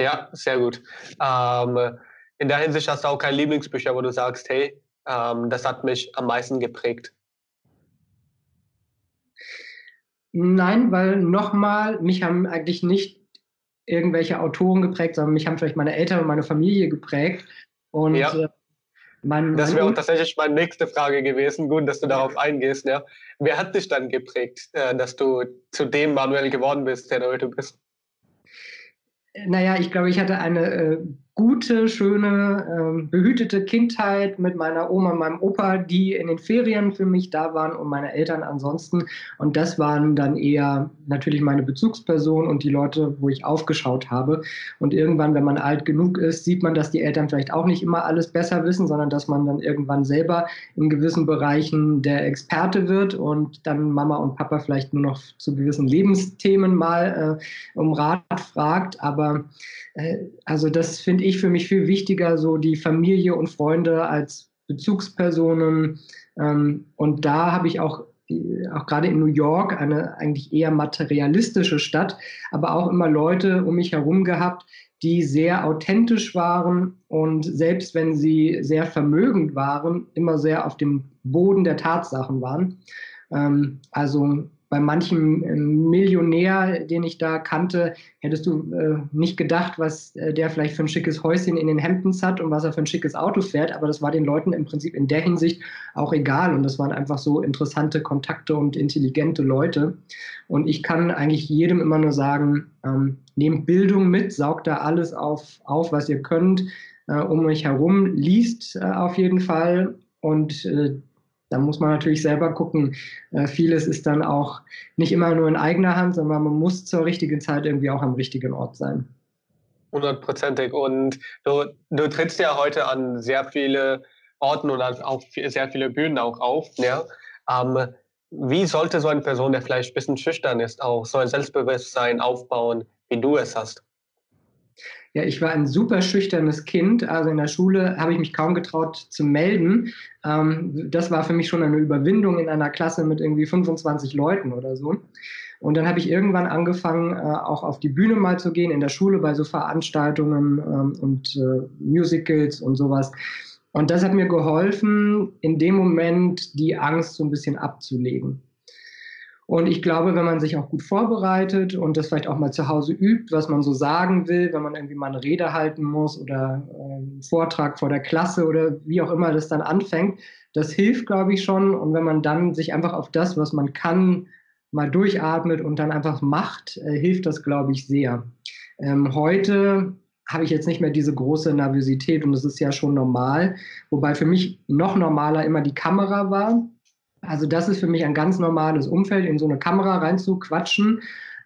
Ja, sehr gut. Ähm, in der Hinsicht hast du auch kein Lieblingsbücher, wo du sagst, hey, ähm, das hat mich am meisten geprägt.
Nein, weil nochmal, mich haben eigentlich nicht irgendwelche Autoren geprägt, sondern mich haben vielleicht meine Eltern und meine Familie geprägt. Und ja.
äh, mein, das wäre auch tatsächlich meine nächste Frage gewesen. Gut, dass du darauf eingehst. Ja. Wer hat dich dann geprägt, äh, dass du zu dem Manuel geworden bist, der du heute bist?
Naja, ich glaube, ich hatte eine äh, gute, schöne, ähm, behütete Kindheit mit meiner Oma und meinem Opa, die in den Ferien für mich da waren und meine Eltern ansonsten. Und das waren dann eher natürlich meine Bezugspersonen und die Leute, wo ich aufgeschaut habe. Und irgendwann, wenn man alt genug ist, sieht man, dass die Eltern vielleicht auch nicht immer alles besser wissen, sondern dass man dann irgendwann selber in gewissen Bereichen der Experte wird und dann Mama und Papa vielleicht nur noch zu gewissen Lebensthemen mal äh, um Rat fragt. Aber äh, also das finde finde ich für mich viel wichtiger, so die Familie und Freunde als Bezugspersonen. Ähm, und da habe ich auch äh, auch gerade in New York, eine eigentlich eher materialistische Stadt, aber auch immer Leute um mich herum gehabt, die sehr authentisch waren und selbst wenn sie sehr vermögend waren, immer sehr auf dem Boden der Tatsachen waren. Ähm, also bei manchem äh, Millionär, den ich da kannte, hättest du äh, nicht gedacht, was äh, der vielleicht für ein schickes Häuschen in den Hamptons hat und was er für ein schickes Auto fährt. Aber das war den Leuten im Prinzip in der Hinsicht auch egal. Und das waren einfach so interessante Kontakte und intelligente Leute. Und ich kann eigentlich jedem immer nur sagen, ähm, nehmt Bildung mit, saugt da alles auf, auf was ihr könnt äh, um euch herum, liest äh, auf jeden Fall und äh, da muss man natürlich selber gucken. Äh, vieles ist dann auch nicht immer nur in eigener Hand, sondern man muss zur richtigen Zeit irgendwie auch am richtigen Ort sein.
Hundertprozentig. Und du, du trittst ja heute an sehr viele Orten und auch sehr viele Bühnen auch auf. Ja? Ähm, wie sollte so eine Person, der vielleicht ein bisschen schüchtern ist, auch so ein Selbstbewusstsein aufbauen, wie du es hast?
Ja, ich war ein super schüchternes Kind. Also in der Schule habe ich mich kaum getraut zu melden. Ähm, das war für mich schon eine Überwindung in einer Klasse mit irgendwie 25 Leuten oder so. Und dann habe ich irgendwann angefangen, äh, auch auf die Bühne mal zu gehen in der Schule bei so Veranstaltungen ähm, und äh, Musicals und sowas. Und das hat mir geholfen, in dem Moment die Angst so ein bisschen abzulegen. Und ich glaube, wenn man sich auch gut vorbereitet und das vielleicht auch mal zu Hause übt, was man so sagen will, wenn man irgendwie mal eine Rede halten muss oder einen Vortrag vor der Klasse oder wie auch immer das dann anfängt, das hilft, glaube ich, schon. Und wenn man dann sich einfach auf das, was man kann, mal durchatmet und dann einfach macht, äh, hilft das, glaube ich, sehr. Ähm, heute habe ich jetzt nicht mehr diese große Nervosität und das ist ja schon normal. Wobei für mich noch normaler immer die Kamera war. Also das ist für mich ein ganz normales Umfeld, in so eine Kamera reinzuquatschen.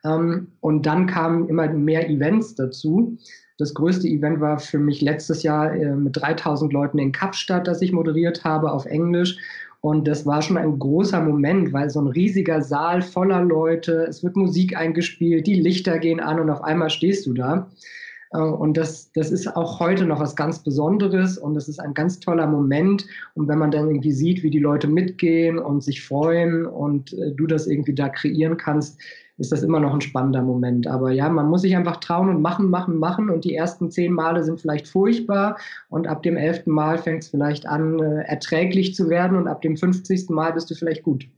Ähm, und dann kamen immer mehr Events dazu. Das größte Event war für mich letztes Jahr äh, mit 3000 Leuten in Kapstadt, das ich moderiert habe auf Englisch. Und das war schon ein großer Moment, weil so ein riesiger Saal voller Leute, es wird Musik eingespielt, die Lichter gehen an und auf einmal stehst du da. Äh, und das, das ist auch heute noch was ganz Besonderes und das ist ein ganz toller Moment. Und wenn man dann irgendwie sieht, wie die Leute mitgehen und sich freuen und äh, du das irgendwie da kreieren kannst, ist das immer noch ein spannender Moment. Aber ja, man muss sich einfach trauen und machen, machen, machen. Und die ersten zehn Male sind vielleicht furchtbar. Und ab dem elften Mal fängt es vielleicht an, äh, erträglich zu werden. Und ab dem fünfzigsten Mal bist du vielleicht gut.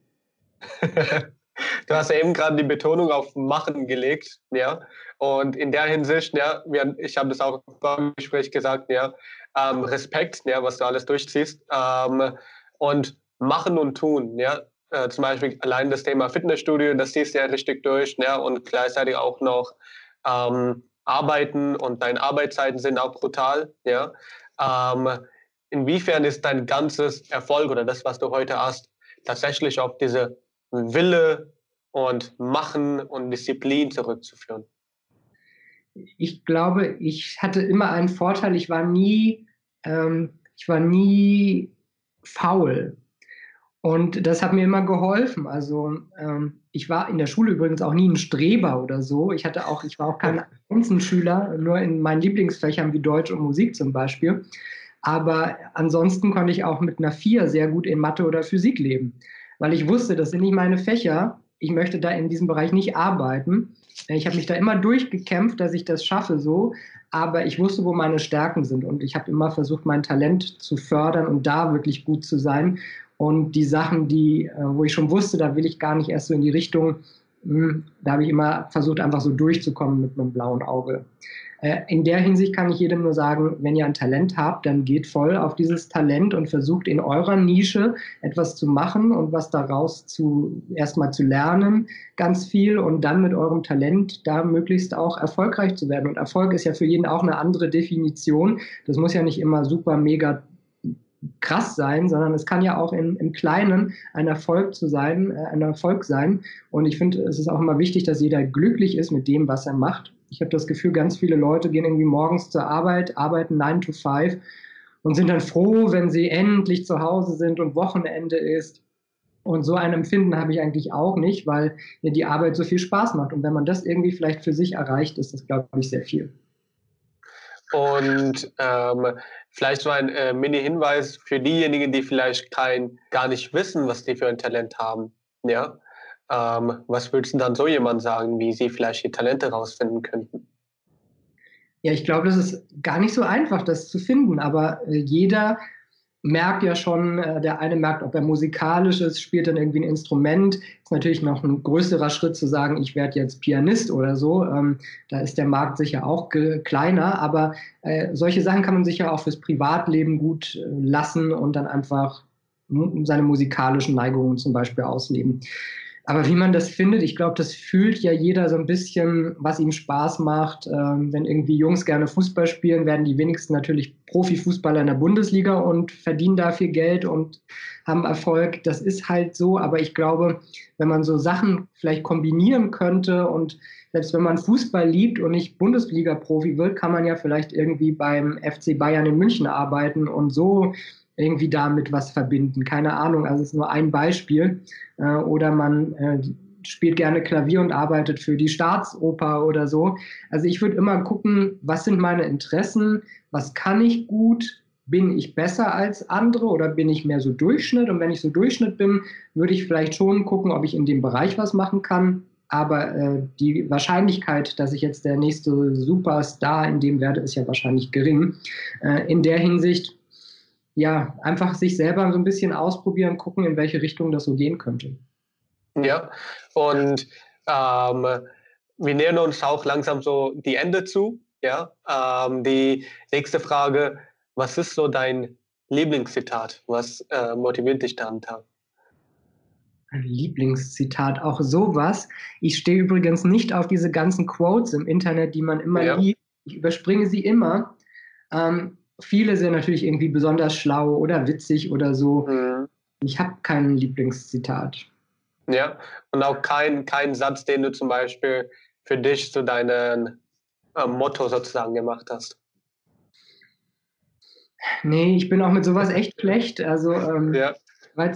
du hast ja eben gerade die Betonung auf Machen gelegt, ja. Und in der Hinsicht, ja, ich habe das auch im Gespräch gesagt, ja, ähm, Respekt, ja, was du alles durchziehst. Ähm, und machen und tun, ja äh, zum Beispiel allein das Thema Fitnessstudio, das ziehst du ja richtig durch ne? und gleichzeitig auch noch ähm, arbeiten und deine Arbeitszeiten sind auch brutal. Ja? Ähm, inwiefern ist dein ganzes Erfolg oder das, was du heute hast, tatsächlich auf diese Wille und Machen und Disziplin zurückzuführen?
Ich glaube, ich hatte immer einen Vorteil. Ich war nie, ähm, ich war nie faul. Und das hat mir immer geholfen. Also ähm, ich war in der Schule übrigens auch nie ein Streber oder so. Ich hatte auch, ich war auch kein Einzelschüler, nur in meinen Lieblingsfächern wie Deutsch und Musik zum Beispiel. Aber ansonsten konnte ich auch mit einer Vier sehr gut in Mathe oder Physik leben, weil ich wusste, das sind nicht meine Fächer. Ich möchte da in diesem Bereich nicht arbeiten. Ich habe mich da immer durchgekämpft, dass ich das schaffe so, aber ich wusste, wo meine Stärken sind und ich habe immer versucht, mein Talent zu fördern und da wirklich gut zu sein. Und die Sachen, die, äh, wo ich schon wusste, da will ich gar nicht erst so in die Richtung, hm, da habe ich immer versucht, einfach so durchzukommen mit einem blauen Auge. Äh, in der Hinsicht kann ich jedem nur sagen, wenn ihr ein Talent habt, dann geht voll auf dieses Talent und versucht in eurer Nische etwas zu machen und was daraus zu erstmal zu lernen, ganz viel und dann mit eurem Talent da möglichst auch erfolgreich zu werden. Und Erfolg ist ja für jeden auch eine andere Definition. Das muss ja nicht immer super mega krass sein, sondern es kann ja auch im, im Kleinen ein Erfolg zu sein, äh, ein Erfolg sein. Und ich finde, es ist auch immer wichtig, dass jeder glücklich ist mit dem, was er macht. Ich habe das Gefühl, ganz viele Leute gehen irgendwie morgens zur Arbeit, arbeiten 9 to 5 und sind dann froh, wenn sie endlich zu Hause sind und Wochenende ist. Und so ein Empfinden habe ich eigentlich auch nicht, weil mir die Arbeit so viel Spaß macht. Und wenn man das irgendwie vielleicht für sich erreicht, ist das, glaube ich, sehr viel.
Und ähm, vielleicht so ein äh, Mini-Hinweis für diejenigen, die vielleicht kein, gar nicht wissen, was die für ein Talent haben. Ja? Ähm, was würdest du dann so jemand sagen, wie sie vielleicht die Talente rausfinden könnten?
Ja, ich glaube, das ist gar nicht so einfach, das zu finden, aber äh, jeder merkt ja schon, äh, der eine merkt, ob er musikalisch ist, spielt dann irgendwie ein Instrument. Ist natürlich noch ein größerer Schritt zu sagen, ich werde jetzt Pianist oder so. Ähm, da ist der Markt sicher auch kleiner, aber äh, solche Sachen kann man sich ja auch fürs Privatleben gut äh, lassen und dann einfach seine musikalischen Neigungen zum Beispiel ausleben. Aber wie man das findet, ich glaube, das fühlt ja jeder so ein bisschen, was ihm Spaß macht. Ähm, wenn irgendwie Jungs gerne Fußball spielen, werden die wenigsten natürlich Profifußballer in der Bundesliga und verdienen da viel Geld und haben Erfolg. Das ist halt so. Aber ich glaube, wenn man so Sachen vielleicht kombinieren könnte und selbst wenn man Fußball liebt und nicht Bundesliga-Profi wird, kann man ja vielleicht irgendwie beim FC Bayern in München arbeiten und so irgendwie damit was verbinden. Keine Ahnung, also es ist nur ein Beispiel. Äh, oder man äh, spielt gerne Klavier und arbeitet für die Staatsoper oder so. Also ich würde immer gucken, was sind meine Interessen, was kann ich gut, bin ich besser als andere oder bin ich mehr so Durchschnitt? Und wenn ich so Durchschnitt bin, würde ich vielleicht schon gucken, ob ich in dem Bereich was machen kann. Aber äh, die Wahrscheinlichkeit, dass ich jetzt der nächste Superstar in dem werde, ist ja wahrscheinlich gering. Äh, in der Hinsicht ja, einfach sich selber so ein bisschen ausprobieren, gucken, in welche Richtung das so gehen könnte.
Ja, und ähm, wir nähern uns auch langsam so die Ende zu. Ja, ähm, die nächste Frage: Was ist so dein Lieblingszitat? Was äh, motiviert dich da am Tag?
Lieblingszitat, auch sowas. Ich stehe übrigens nicht auf diese ganzen Quotes im Internet, die man immer ja. liest. Ich überspringe sie immer. Ähm, viele sind natürlich irgendwie besonders schlau oder witzig oder so. Mhm. Ich habe kein Lieblingszitat.
Ja, und auch kein, kein Satz, den du zum Beispiel für dich zu deinem äh, Motto sozusagen gemacht hast.
Nee, ich bin auch mit sowas echt schlecht. Also, ähm, ja weil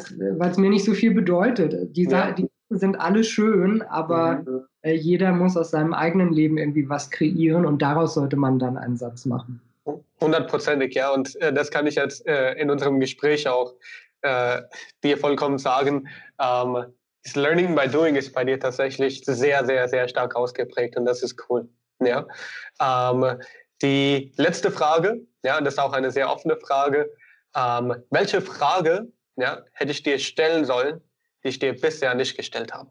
es mir nicht so viel bedeutet. Die, ja. die sind alle schön, aber mhm. äh, jeder muss aus seinem eigenen Leben irgendwie was kreieren und daraus sollte man dann einen Satz machen.
Hundertprozentig, ja. Und äh, das kann ich jetzt äh, in unserem Gespräch auch äh, dir vollkommen sagen. Ähm, das Learning by Doing ist bei dir tatsächlich sehr, sehr, sehr stark ausgeprägt und das ist cool. Ja. Ähm, die letzte Frage, ja, das ist auch eine sehr offene Frage. Ähm, welche Frage ja, hätte ich dir stellen sollen, die ich dir bisher nicht gestellt habe?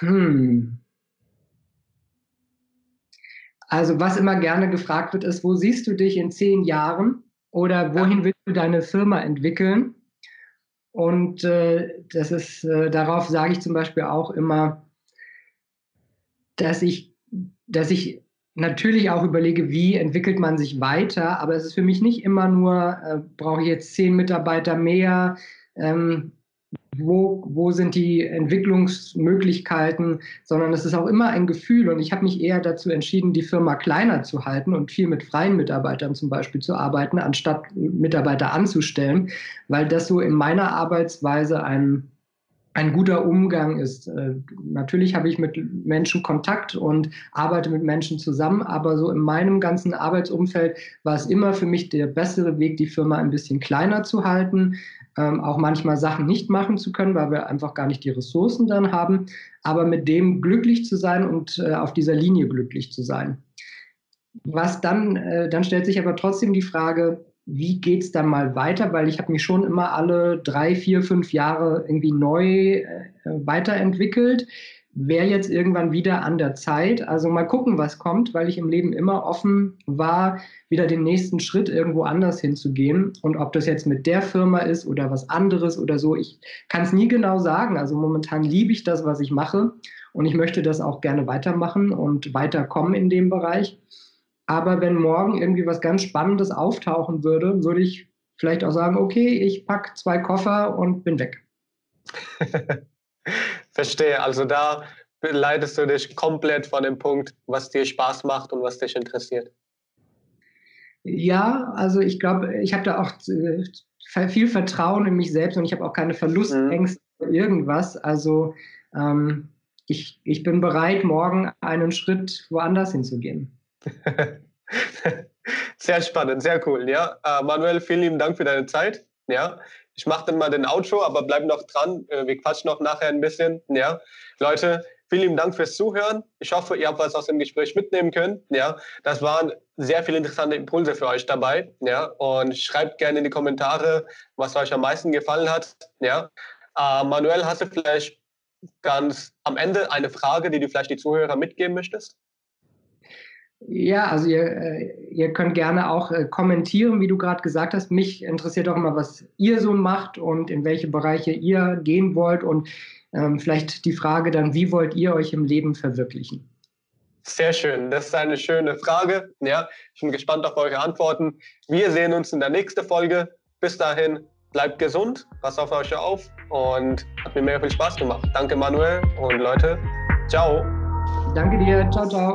Hm. Also was immer gerne gefragt wird, ist, wo siehst du dich in zehn Jahren oder wohin willst du deine Firma entwickeln? Und äh, das ist, äh, darauf sage ich zum Beispiel auch immer, dass ich, dass ich natürlich auch überlege, wie entwickelt man sich weiter, aber es ist für mich nicht immer nur, äh, brauche ich jetzt zehn Mitarbeiter mehr, ähm, wo, wo sind die Entwicklungsmöglichkeiten, sondern es ist auch immer ein Gefühl. Und ich habe mich eher dazu entschieden, die Firma kleiner zu halten und viel mit freien Mitarbeitern zum Beispiel zu arbeiten, anstatt Mitarbeiter anzustellen, weil das so in meiner Arbeitsweise ein ein guter Umgang ist. Äh, natürlich habe ich mit Menschen Kontakt und arbeite mit Menschen zusammen, aber so in meinem ganzen Arbeitsumfeld war es immer für mich der bessere Weg, die Firma ein bisschen kleiner zu halten, ähm, auch manchmal Sachen nicht machen zu können, weil wir einfach gar nicht die Ressourcen dann haben, aber mit dem glücklich zu sein und äh, auf dieser Linie glücklich zu sein. Was dann, äh, dann stellt sich aber trotzdem die Frage, wie geht es dann mal weiter? Weil ich habe mich schon immer alle drei, vier, fünf Jahre irgendwie neu äh, weiterentwickelt. Wäre jetzt irgendwann wieder an der Zeit. Also mal gucken, was kommt, weil ich im Leben immer offen war, wieder den nächsten Schritt irgendwo anders hinzugehen. Und ob das jetzt mit der Firma ist oder was anderes oder so, ich kann es nie genau sagen. Also momentan liebe ich das, was ich mache. Und ich möchte das auch gerne weitermachen und weiterkommen in dem Bereich. Aber wenn morgen irgendwie was ganz Spannendes auftauchen würde, würde ich vielleicht auch sagen, okay, ich packe zwei Koffer und bin weg.
Verstehe. Also da leitest du dich komplett von dem Punkt, was dir Spaß macht und was dich interessiert.
Ja, also ich glaube, ich habe da auch äh, viel Vertrauen in mich selbst und ich habe auch keine Verlustängste mhm. oder irgendwas. Also ähm, ich, ich bin bereit, morgen einen Schritt woanders hinzugehen.
sehr spannend, sehr cool. Ja, uh, Manuel, vielen lieben Dank für deine Zeit. Ja, ich mache dann mal den Outro, aber bleib noch dran. Äh, wir quatschen noch nachher ein bisschen. Ja, Leute, vielen lieben Dank fürs Zuhören. Ich hoffe, ihr habt was aus dem Gespräch mitnehmen können. Ja, das waren sehr viele interessante Impulse für euch dabei. Ja, und schreibt gerne in die Kommentare, was euch am meisten gefallen hat. Ja, uh, Manuel, hast du vielleicht ganz am Ende eine Frage, die du vielleicht die Zuhörer mitgeben möchtest?
Ja, also ihr, äh, ihr könnt gerne auch äh, kommentieren, wie du gerade gesagt hast. Mich interessiert auch immer, was ihr so macht und in welche Bereiche ihr gehen wollt und ähm, vielleicht die Frage dann, wie wollt ihr euch im Leben verwirklichen?
Sehr schön, das ist eine schöne Frage. Ja, ich bin gespannt auf eure Antworten. Wir sehen uns in der nächsten Folge. Bis dahin, bleibt gesund, passt auf euch auf und hat mir mega viel Spaß gemacht. Danke, Manuel und Leute, ciao.
Danke dir, ciao, ciao.